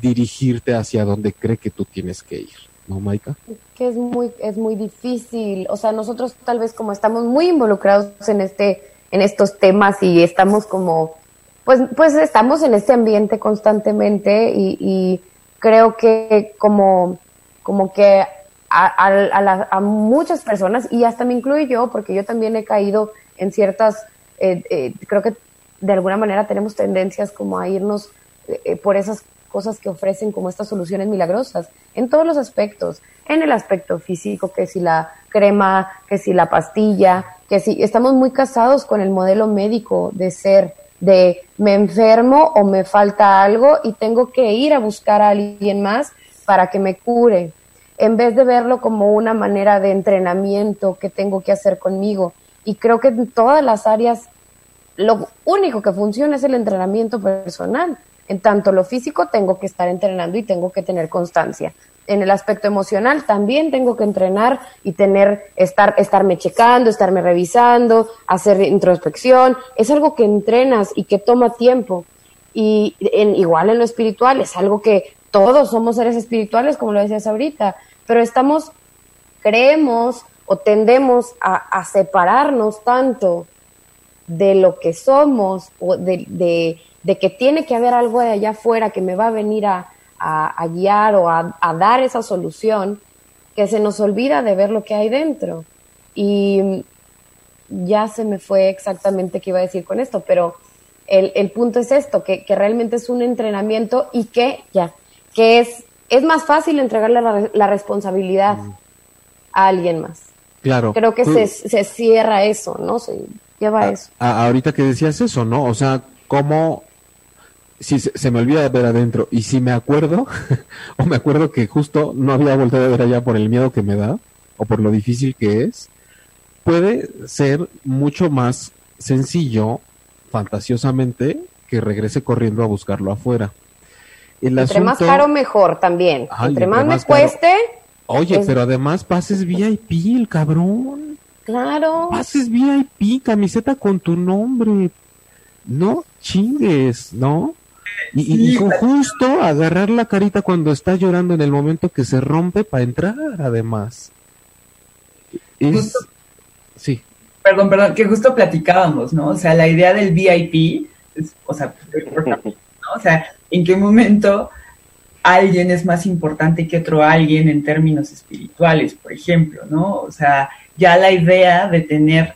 dirigirte hacia donde cree que tú tienes que ir. ¿No, Maika? Que es muy, es muy difícil. O sea, nosotros tal vez como estamos muy involucrados en este, en estos temas y estamos como, pues, pues estamos en este ambiente constantemente y, creo que como, como que a, a, a, muchas personas, y hasta me incluyo yo, porque yo también he caído en ciertas, eh, eh, creo que de alguna manera tenemos tendencias como a irnos eh, por esas cosas que ofrecen como estas soluciones milagrosas, en todos los aspectos, en el aspecto físico, que si la crema, que si la pastilla, que si estamos muy casados con el modelo médico de ser, de me enfermo o me falta algo y tengo que ir a buscar a alguien más para que me cure, en vez de verlo como una manera de entrenamiento que tengo que hacer conmigo. Y creo que en todas las áreas lo único que funciona es el entrenamiento personal. En tanto lo físico tengo que estar entrenando y tengo que tener constancia. En el aspecto emocional también tengo que entrenar y tener, estar, estarme checando, estarme revisando, hacer introspección. Es algo que entrenas y que toma tiempo. Y en, igual en lo espiritual es algo que todos somos seres espirituales, como lo decías ahorita, pero estamos, creemos o tendemos a, a separarnos tanto de lo que somos o de, de, de, que tiene que haber algo de allá afuera que me va a venir a, a, a guiar o a, dar esa solución, que se nos olvida de ver lo que hay dentro. Y ya se me fue exactamente qué iba a decir con esto, pero el, el punto es esto, que, que, realmente es un entrenamiento y que ya, que es, es más fácil entregarle la, la responsabilidad mm. a alguien más. Claro. Creo que se, se, cierra eso, ¿no? Se lleva a, eso. A, ahorita que decías eso, ¿no? O sea, cómo si se, se, me olvida ver adentro y si me acuerdo, o me acuerdo que justo no había vuelto a ver allá por el miedo que me da o por lo difícil que es, puede ser mucho más sencillo, fantasiosamente, que regrese corriendo a buscarlo afuera. El Entre asunto... más caro, mejor también. Ay, Entre más, más me caro... cueste. Oye, es... pero además pases VIP, el cabrón. Claro. Pases VIP, camiseta con tu nombre. No chingues, ¿no? Y, justo agarrar la carita cuando está llorando en el momento que se rompe para entrar, además. Es... Justo, sí. Perdón, perdón, que justo platicábamos, ¿no? O sea, la idea del VIP, es, o sea, ¿no? O sea, ¿en qué momento alguien es más importante que otro alguien en términos espirituales, por ejemplo, ¿no? O sea, ya la idea de tener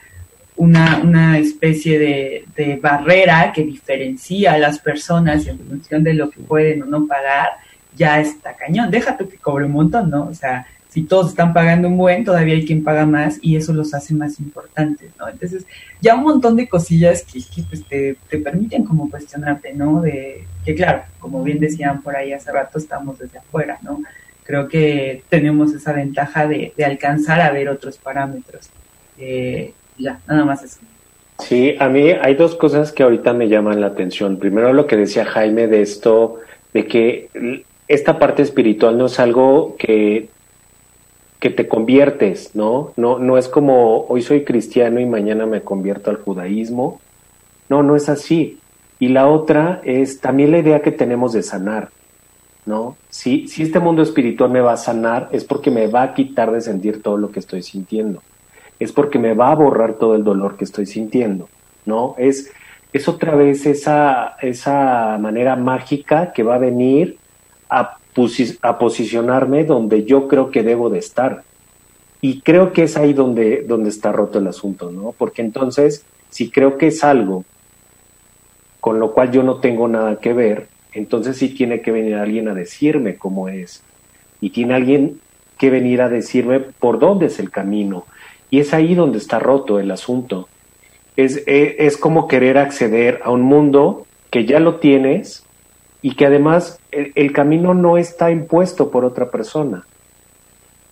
una, una especie de, de, barrera que diferencia a las personas en función de lo que pueden o no pagar, ya está cañón. Déjate que cobre un montón, ¿no? O sea, si todos están pagando un buen, todavía hay quien paga más y eso los hace más importantes, ¿no? Entonces, ya un montón de cosillas que, que pues, te, te, permiten como cuestionarte, ¿no? De que, claro, como bien decían por ahí hace rato, estamos desde afuera, ¿no? Creo que tenemos esa ventaja de, de alcanzar a ver otros parámetros. Eh, ya, nada más eso. Sí, a mí hay dos cosas que ahorita me llaman la atención. Primero lo que decía Jaime de esto, de que esta parte espiritual no es algo que, que te conviertes, ¿no? No, no es como hoy soy cristiano y mañana me convierto al judaísmo. No, no es así. Y la otra es también la idea que tenemos de sanar, ¿no? Si, si este mundo espiritual me va a sanar, es porque me va a quitar de sentir todo lo que estoy sintiendo es porque me va a borrar todo el dolor que estoy sintiendo, ¿no? Es, es otra vez esa, esa manera mágica que va a venir a, posicionarme donde yo creo que debo de estar. Y creo que es ahí donde, donde está roto el asunto, ¿no? Porque entonces, si creo que es algo con lo cual yo no tengo nada que ver, entonces sí tiene que venir alguien a decirme cómo es. Y tiene alguien que venir a decirme por dónde es el camino y es ahí donde está roto el asunto. Es, es, es, como querer acceder a un mundo que ya lo tienes y que además el, el camino no está impuesto por otra persona.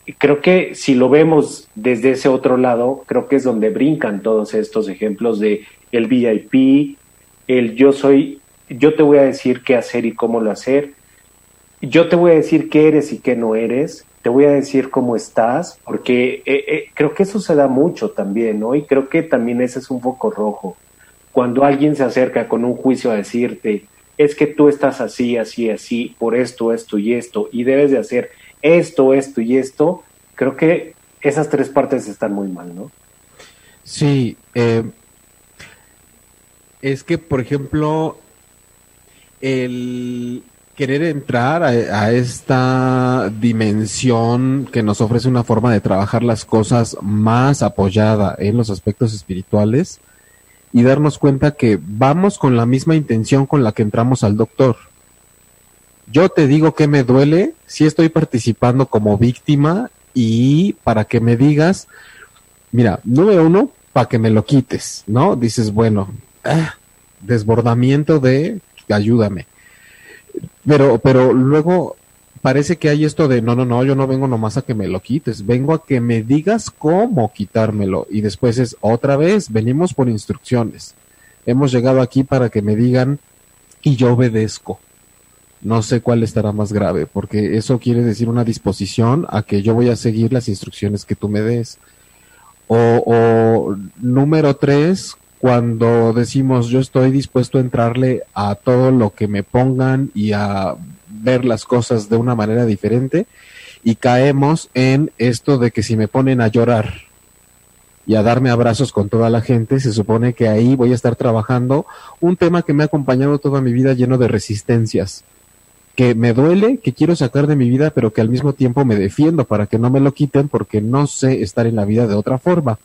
Y creo que si lo vemos desde ese otro lado, creo que es donde brincan todos estos ejemplos de el VIP, el yo soy, yo te voy a decir qué hacer y cómo lo hacer, yo te voy a decir qué eres y qué no eres, te voy a decir cómo estás, porque eh, eh, creo que eso se da mucho también, ¿no? Y creo que también ese es un foco rojo, cuando alguien se acerca con un juicio a decirte, es que tú estás así, así, así, por esto, esto y esto, y debes de hacer esto, esto y esto, creo que esas tres partes están muy mal, ¿no? Sí, eh, es que, por ejemplo, el querer entrar a, esta dimensión que nos ofrece una forma de trabajar las cosas más apoyada en los aspectos espirituales y darnos cuenta que vamos con la misma intención con la que entramos al doctor. Yo te digo que me duele si estoy participando como víctima y para que me digas, mira, número uno, para que me lo quites, ¿no? Dices, bueno, ah, desbordamiento de ayúdame. Pero, pero luego parece que hay esto de no, no, no, yo no vengo nomás a que me lo quites, vengo a que me digas cómo quitármelo. Y después es otra vez, venimos por instrucciones. Hemos llegado aquí para que me digan y yo obedezco. No sé cuál estará más grave, porque eso quiere decir una disposición a que yo voy a seguir las instrucciones que tú me des. O, o número tres, cuando decimos yo estoy dispuesto a entrarle a todo lo que me pongan y a ver las cosas de una manera diferente y caemos en esto de que si me ponen a llorar y a darme abrazos con toda la gente, se supone que ahí voy a estar trabajando un tema que me ha acompañado toda mi vida lleno de resistencias, que me duele, que quiero sacar de mi vida, pero que al mismo tiempo me defiendo para que no me lo quiten porque no sé estar en la vida de otra forma.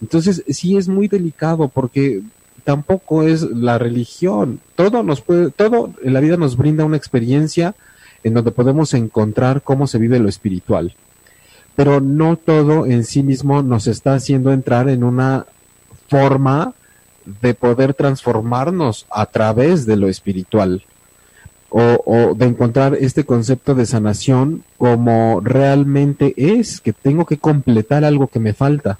Entonces, sí es muy delicado porque tampoco es la religión. Todo nos puede, todo en la vida nos brinda una experiencia en donde podemos encontrar cómo se vive lo espiritual. Pero no todo en sí mismo nos está haciendo entrar en una forma de poder transformarnos a través de lo espiritual. O, o, de encontrar este concepto de sanación como realmente es, que tengo que completar algo que me falta.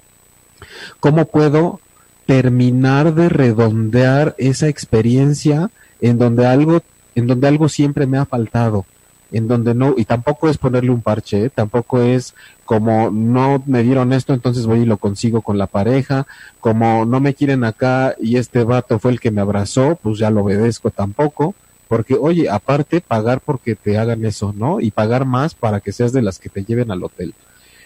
¿Cómo puedo terminar de redondear esa experiencia en donde algo, en donde algo siempre me ha faltado? En donde no, y tampoco es ponerle un parche, ¿eh? tampoco es como no me dieron esto, entonces voy y lo consigo con la pareja, como no me quieren acá y este vato fue el que me abrazó, pues ya lo obedezco tampoco, porque oye, aparte pagar porque te hagan eso, ¿no? Y pagar más para que seas de las que te lleven al hotel.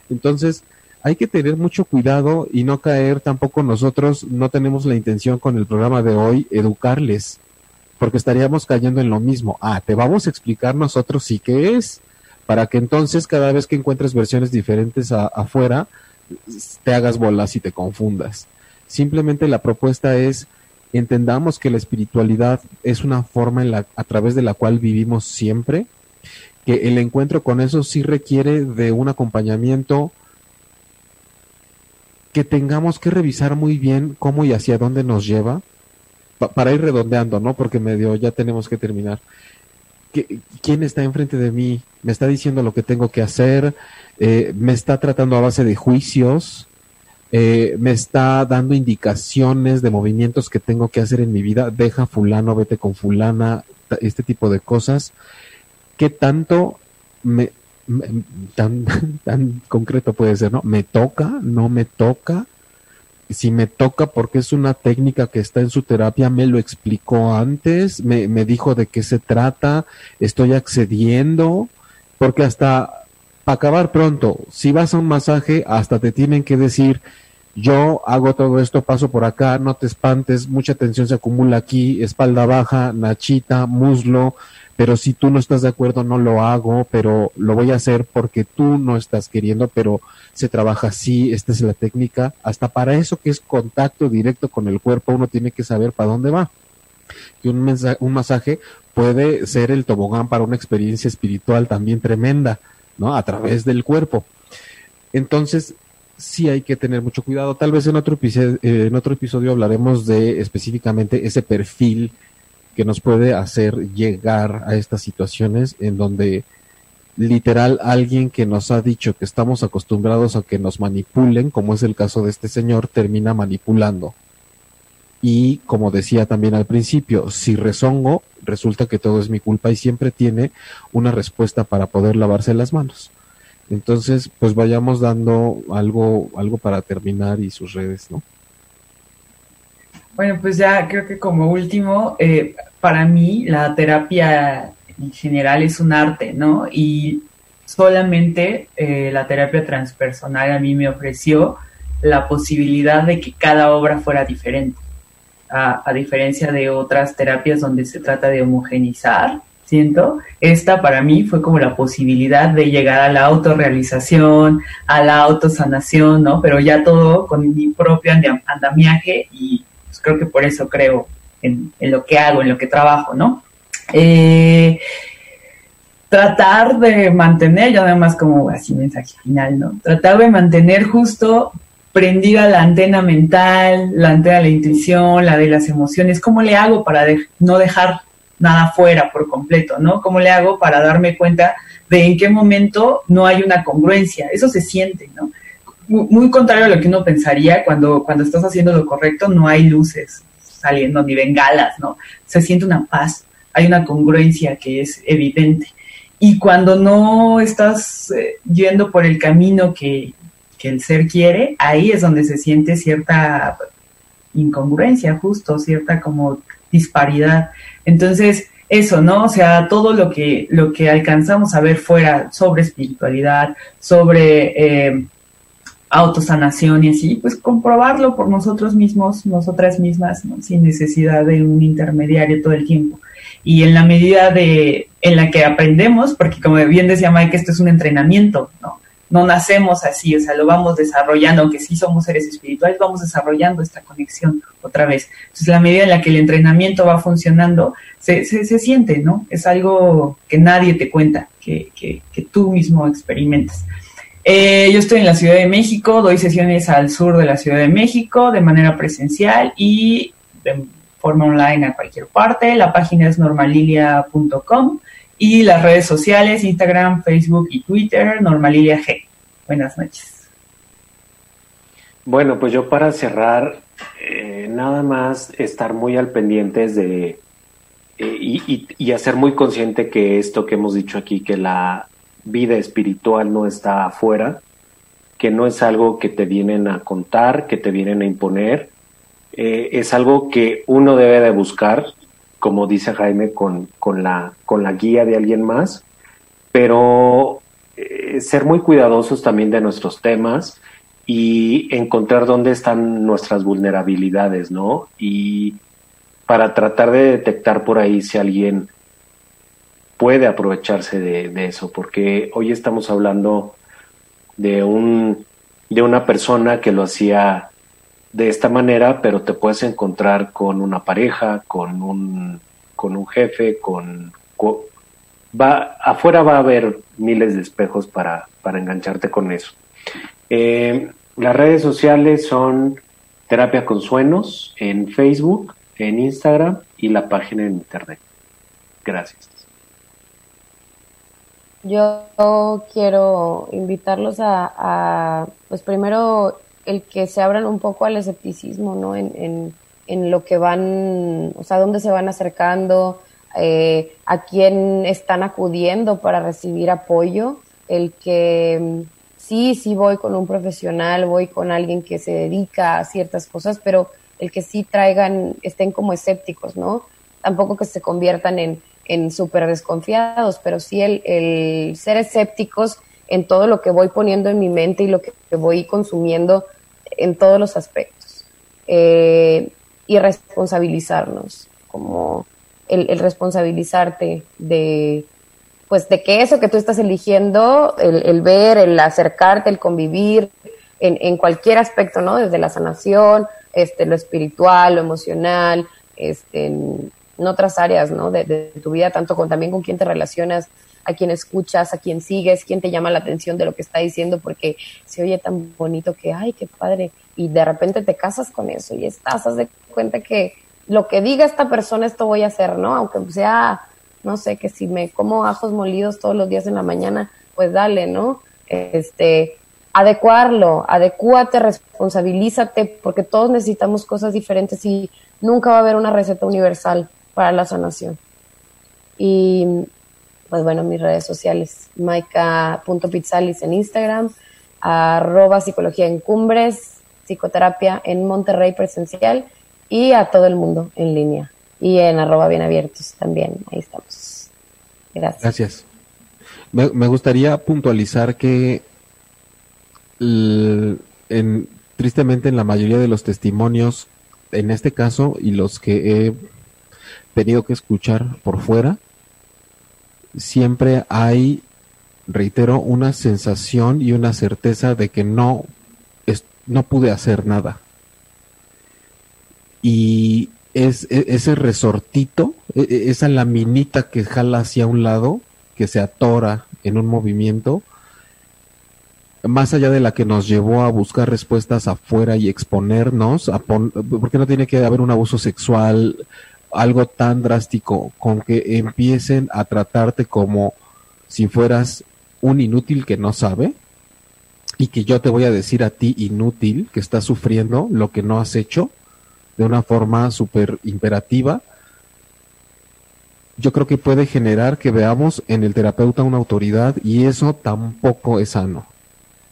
Entonces, hay que tener mucho cuidado y no caer tampoco nosotros, no tenemos la intención con el programa de hoy educarles, porque estaríamos cayendo en lo mismo. Ah, te vamos a explicar nosotros sí que es, para que entonces cada vez que encuentres versiones diferentes a, afuera, te hagas bolas y te confundas. Simplemente la propuesta es entendamos que la espiritualidad es una forma en la, a través de la cual vivimos siempre, que el encuentro con eso sí requiere de un acompañamiento que tengamos que revisar muy bien cómo y hacia dónde nos lleva pa para ir redondeando, ¿no? Porque medio ya tenemos que terminar. ¿Quién está enfrente de mí? ¿Me está diciendo lo que tengo que hacer? Eh, ¿Me está tratando a base de juicios? Eh, ¿Me está dando indicaciones de movimientos que tengo que hacer en mi vida? Deja fulano, vete con fulana, este tipo de cosas. ¿Qué tanto me, tan, tan concreto puede ser, ¿no? ¿Me toca? ¿No me toca? Si me toca porque es una técnica que está en su terapia, me lo explicó antes, me, me dijo de qué se trata, estoy accediendo, porque hasta, para acabar pronto, si vas a un masaje, hasta te tienen que decir, yo hago todo esto, paso por acá, no te espantes, mucha tensión se acumula aquí, espalda baja, nachita, muslo, pero si tú no estás de acuerdo no lo hago, pero lo voy a hacer porque tú no estás queriendo, pero se trabaja así, esta es la técnica, hasta para eso que es contacto directo con el cuerpo uno tiene que saber para dónde va. Que un, un masaje puede ser el tobogán para una experiencia espiritual también tremenda, ¿no? A través del cuerpo. Entonces, sí hay que tener mucho cuidado. Tal vez en otro eh, en otro episodio hablaremos de específicamente ese perfil que nos puede hacer llegar a estas situaciones en donde literal alguien que nos ha dicho que estamos acostumbrados a que nos manipulen, como es el caso de este señor, termina manipulando. Y como decía también al principio, si rezongo, resulta que todo es mi culpa y siempre tiene una respuesta para poder lavarse las manos. Entonces, pues vayamos dando algo, algo para terminar y sus redes, ¿no? Bueno, pues ya creo que como último, eh, para mí la terapia en general es un arte, ¿no? Y solamente eh, la terapia transpersonal a mí me ofreció la posibilidad de que cada obra fuera diferente, a, diferencia de otras terapias donde se trata de homogenizar siento, esta para mí fue como la posibilidad de llegar a la autorrealización, a la autosanación, ¿no? Pero ya todo con mi propio andamiaje y creo que por eso creo en, lo que hago, en lo que trabajo, ¿no? Eh, tratar de mantener, ya nada más como así mensaje final, ¿no? Tratar de mantener justo prendida la antena mental, la antena de la intuición, la de las emociones, ¿cómo le hago para no dejar nada fuera por completo, ¿no? ¿Cómo le hago para darme cuenta de en qué momento no hay una congruencia? Eso se siente, ¿no? Muy contrario a lo que uno pensaría cuando, cuando estás haciendo lo correcto, no hay luces saliendo ni bengalas, ¿no? Se siente una paz, hay una congruencia que es evidente. Y cuando no estás eh, yendo por el camino que, que el ser quiere, ahí es donde se siente cierta incongruencia, justo, cierta como disparidad. Entonces, eso, ¿no? O sea, todo lo que, lo que alcanzamos a ver fuera sobre espiritualidad, sobre eh, autosanación y así, pues comprobarlo por nosotros mismos, nosotras mismas, sin necesidad de un intermediario todo el tiempo. Y en la medida de, en la que aprendemos, porque como bien decía Mike, esto es un entrenamiento, ¿no? no nacemos así, o sea, lo vamos desarrollando, aunque sí somos seres espirituales, vamos desarrollando esta conexión otra vez. Entonces, la medida en la que el entrenamiento va funcionando, se, se, siente, ¿no? Es algo que nadie te cuenta, que, que, que tú mismo experimentas. Eh, yo estoy en la Ciudad de México, doy sesiones al sur de la Ciudad de México de manera presencial y de forma online a cualquier parte. La página es normalilia.com y las redes sociales, Instagram, Facebook y Twitter, Normalilia G. Buenas noches. Bueno, pues yo para cerrar, eh, nada más estar muy al pendientes de eh, y, y, hacer muy consciente que esto que hemos dicho aquí, que la vida espiritual no está afuera, que no es algo que te vienen a contar, que te vienen a imponer, eh, es algo que uno debe de buscar, como dice Jaime, con, con, la, con la guía de alguien más, pero eh, ser muy cuidadosos también de nuestros temas y encontrar dónde están nuestras vulnerabilidades, ¿no? Y para tratar de detectar por ahí si alguien puede aprovecharse de, eso, porque hoy estamos hablando de un de una persona que lo hacía de esta manera, pero te puedes encontrar con una pareja, con un, con un jefe, con, va, afuera va a haber miles de espejos para, para engancharte con eso. Eh, las redes sociales son Terapia con Suenos en Facebook, en Instagram y la página en Internet. Gracias. Yo quiero invitarlos a, a pues primero el que se abran un poco al escepticismo, ¿no? En, en, en lo que van, o sea, dónde se van acercando, eh, a quién están acudiendo para recibir apoyo, el que mm, sí, sí voy con un profesional, voy con alguien que se dedica a ciertas cosas, pero el que sí traigan, estén como escépticos, ¿no? Tampoco que se conviertan en, en súper desconfiados, pero sí el, el ser escépticos en todo lo que voy poniendo en mi mente y lo que voy consumiendo en todos los aspectos. Eh, y responsabilizarnos, como el, responsabilizarte de, pues de que eso que tú estás eligiendo, el, ver, el acercarte, el convivir, en, en, cualquier aspecto, ¿no? Desde la sanación, este, lo espiritual, lo emocional, este, otras áreas, ¿no? De, tu vida, tanto con también con quién te relacionas, a quién escuchas, a quién sigues, quién te llama la atención de lo que está diciendo, porque se oye tan bonito que, ay, qué padre, y de repente te casas con eso y estás, haz de cuenta que lo que diga esta persona, esto voy a hacer, ¿no? Aunque sea, no sé, que si me como ajos molidos todos los días en la mañana, pues dale, ¿no? Este, adecuarlo, adecuate, responsabilízate, porque todos necesitamos cosas diferentes y nunca va a haber una receta universal para la sanación. Y pues bueno, mis redes sociales, maika.pizzalis en Instagram, arroba psicología en cumbres, psicoterapia en Monterrey presencial y a todo el mundo en línea y en arroba bien abiertos también. Ahí estamos. Gracias. Gracias. Me, gustaría puntualizar que en, tristemente en la mayoría de los testimonios, en este caso y los que he tenido que escuchar por fuera, siempre hay, reitero, una sensación y una certeza de que no, no pude hacer nada. Y es, e, ese resortito, e, e, esa laminita que jala hacia un lado, que se atora en un movimiento, más allá de la que nos llevó a buscar respuestas afuera y exponernos, a porque no tiene que haber un abuso sexual, algo tan drástico, con que empiecen a tratarte como si fueras un inútil que no sabe, y que yo te voy a decir a ti inútil que estás sufriendo lo que no has hecho de una forma súper imperativa, yo creo que puede generar que veamos en el terapeuta una autoridad y eso tampoco es sano,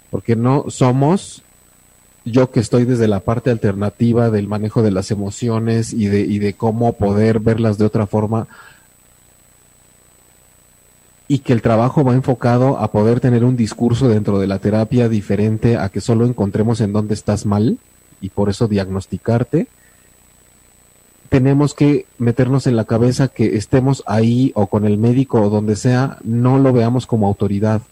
porque no somos yo que estoy desde la parte alternativa del manejo de las emociones y de, cómo poder verlas de otra forma, y que el trabajo va enfocado a poder tener un discurso dentro de la terapia diferente a que solo encontremos en dónde estás mal y por eso diagnosticarte. Tenemos que meternos en la cabeza que estemos ahí o con el médico o donde sea, no lo veamos como autoridad.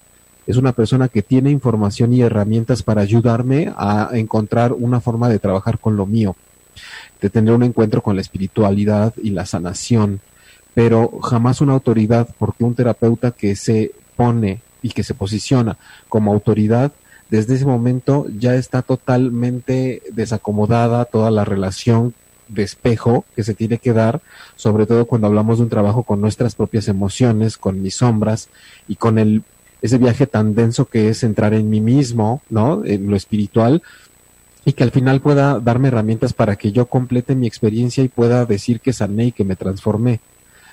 Es una persona que tiene información y herramientas para ayudarme a encontrar una forma de trabajar con lo mío, de tener un encuentro con la espiritualidad y la sanación. Pero jamás una autoridad, porque un terapeuta que se pone y que se posiciona como autoridad, desde ese momento ya está totalmente desacomodada toda la relación de espejo que se tiene que dar, sobre todo cuando hablamos de un trabajo con nuestras propias emociones, con mis sombras y con el ese viaje tan denso que es entrar en mí mismo, ¿no? En lo espiritual y que al final pueda darme herramientas para que yo complete mi experiencia y pueda decir que sané y que me transformé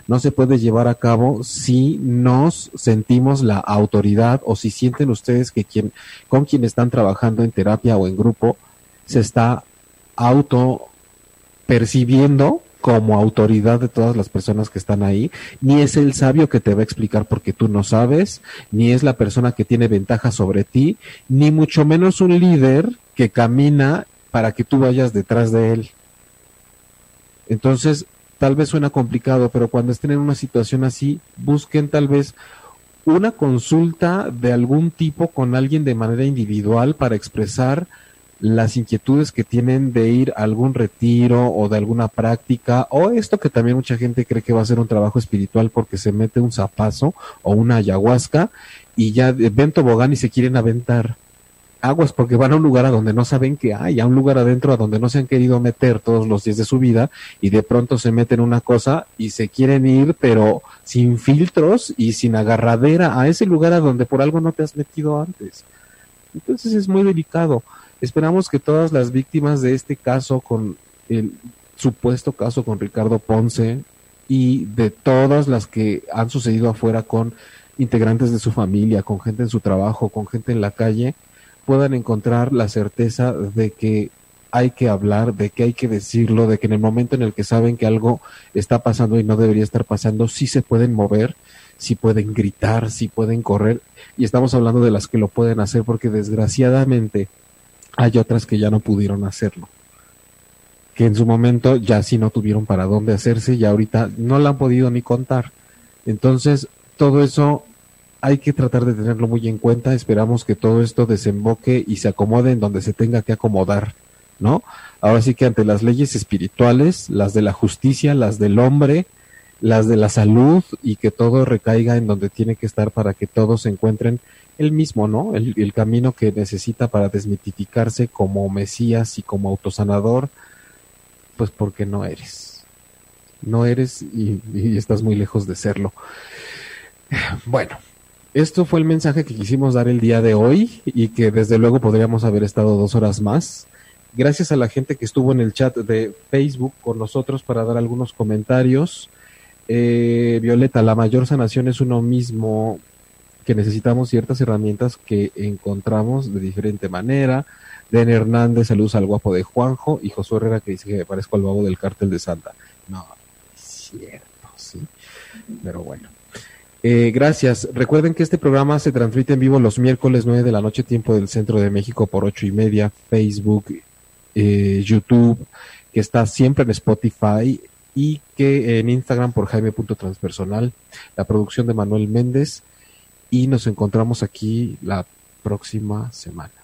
no se puede llevar a cabo si nos sentimos la autoridad o si sienten ustedes que quien, con quien están trabajando en terapia o en grupo se está auto percibiendo como autoridad de todas las personas que están ahí, ni es el sabio que te va a explicar porque tú no sabes, ni es la persona que tiene ventaja sobre ti, ni mucho menos un líder que camina para que tú vayas detrás de él. Entonces, tal vez suena complicado, pero cuando estén en una situación así, busquen tal vez una consulta de algún tipo con alguien de manera individual para expresar las inquietudes que tienen de ir a algún retiro o de alguna práctica o esto que también mucha gente cree que va a ser un trabajo espiritual porque se mete un zapazo o una ayahuasca y ya ven tobogán y se quieren aventar aguas porque van a un lugar a donde no saben que hay, a un lugar adentro a donde no se han querido meter todos los días de su vida y de pronto se meten una cosa y se quieren ir pero sin filtros y sin agarradera a ese lugar a donde por algo no te has metido antes. Entonces es muy delicado. Esperamos que todas las víctimas de este caso con el supuesto caso con Ricardo Ponce y de todas las que han sucedido afuera con integrantes de su familia, con gente en su trabajo, con gente en la calle, puedan encontrar la certeza de que hay que hablar, de que hay que decirlo, de que en el momento en el que saben que algo está pasando y no debería estar pasando, sí se pueden mover, sí pueden gritar, sí pueden correr. Y estamos hablando de las que lo pueden hacer porque desgraciadamente hay otras que ya no pudieron hacerlo. Que en su momento ya sí no tuvieron para dónde hacerse y ahorita no la han podido ni contar. Entonces, todo eso hay que tratar de tenerlo muy en cuenta. Esperamos que todo esto desemboque y se acomode en donde se tenga que acomodar, ¿no? Ahora sí que ante las leyes espirituales, las de la justicia, las del hombre, las de la salud y que todo recaiga en donde tiene que estar para que todos se encuentren el mismo, ¿no? El, camino que necesita para desmitificarse como Mesías y como autosanador, pues porque no eres. No eres y estás muy lejos de serlo. Bueno, esto fue el mensaje que quisimos dar el día de hoy y que desde luego podríamos haber estado dos horas más. Gracias a la gente que estuvo en el chat de Facebook con nosotros para dar algunos comentarios. Eh, Violeta, la mayor sanación es uno mismo, que necesitamos ciertas herramientas que encontramos de diferente manera. Den Hernández, saludos al guapo de Juanjo. Y Josué Herrera que dice que parezco al babo del cártel de Santa. No, es cierto, sí. Pero bueno. Eh, gracias. Recuerden que este programa se transmite en vivo los miércoles 9 de la noche, tiempo del centro de México, por ocho y media, Facebook, eh, YouTube, que está siempre en Spotify y que en Instagram por jaime.transpersonal, la producción de Manuel Méndez y nos encontramos aquí la próxima semana.